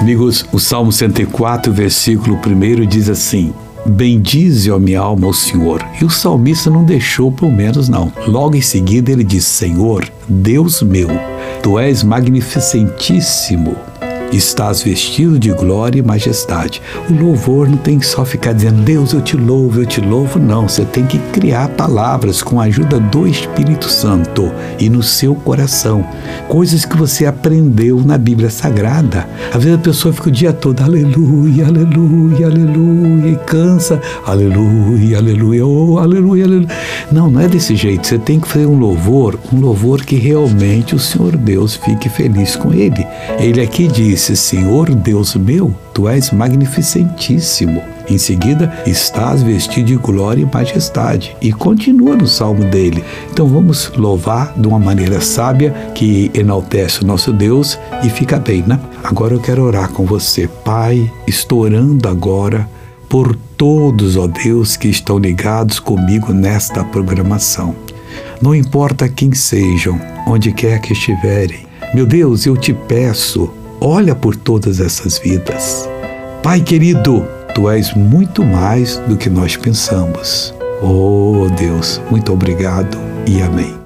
Amigos, o Salmo 104, versículo 1 diz assim: Bendize, ó minha alma, o Senhor. E o salmista não deixou por menos, não. Logo em seguida ele diz: Senhor, Deus meu, tu és magnificentíssimo estás vestido de glória e majestade. O louvor não tem que só ficar dizendo, Deus, eu te louvo, eu te louvo. Não, você tem que criar palavras com a ajuda do Espírito Santo e no seu coração. Coisas que você aprendeu na Bíblia Sagrada. Às vezes a pessoa fica o dia todo, aleluia, aleluia, aleluia, e cansa, aleluia, aleluia, oh, aleluia, aleluia. Não, não é desse jeito. Você tem que fazer um louvor, um louvor que realmente o Senhor Deus fique feliz com ele. Ele aqui diz, disse: Senhor Deus meu, tu és magnificentíssimo. Em seguida, estás vestido de glória e majestade. E continua no salmo dele. Então vamos louvar de uma maneira sábia que enaltece o nosso Deus e fica bem, né? Agora eu quero orar com você. Pai, estou orando agora por todos, ó Deus, que estão ligados comigo nesta programação. Não importa quem sejam, onde quer que estiverem. Meu Deus, eu te peço, olha por todas essas vidas. Pai querido, tu és muito mais do que nós pensamos. Oh Deus, muito obrigado e amém.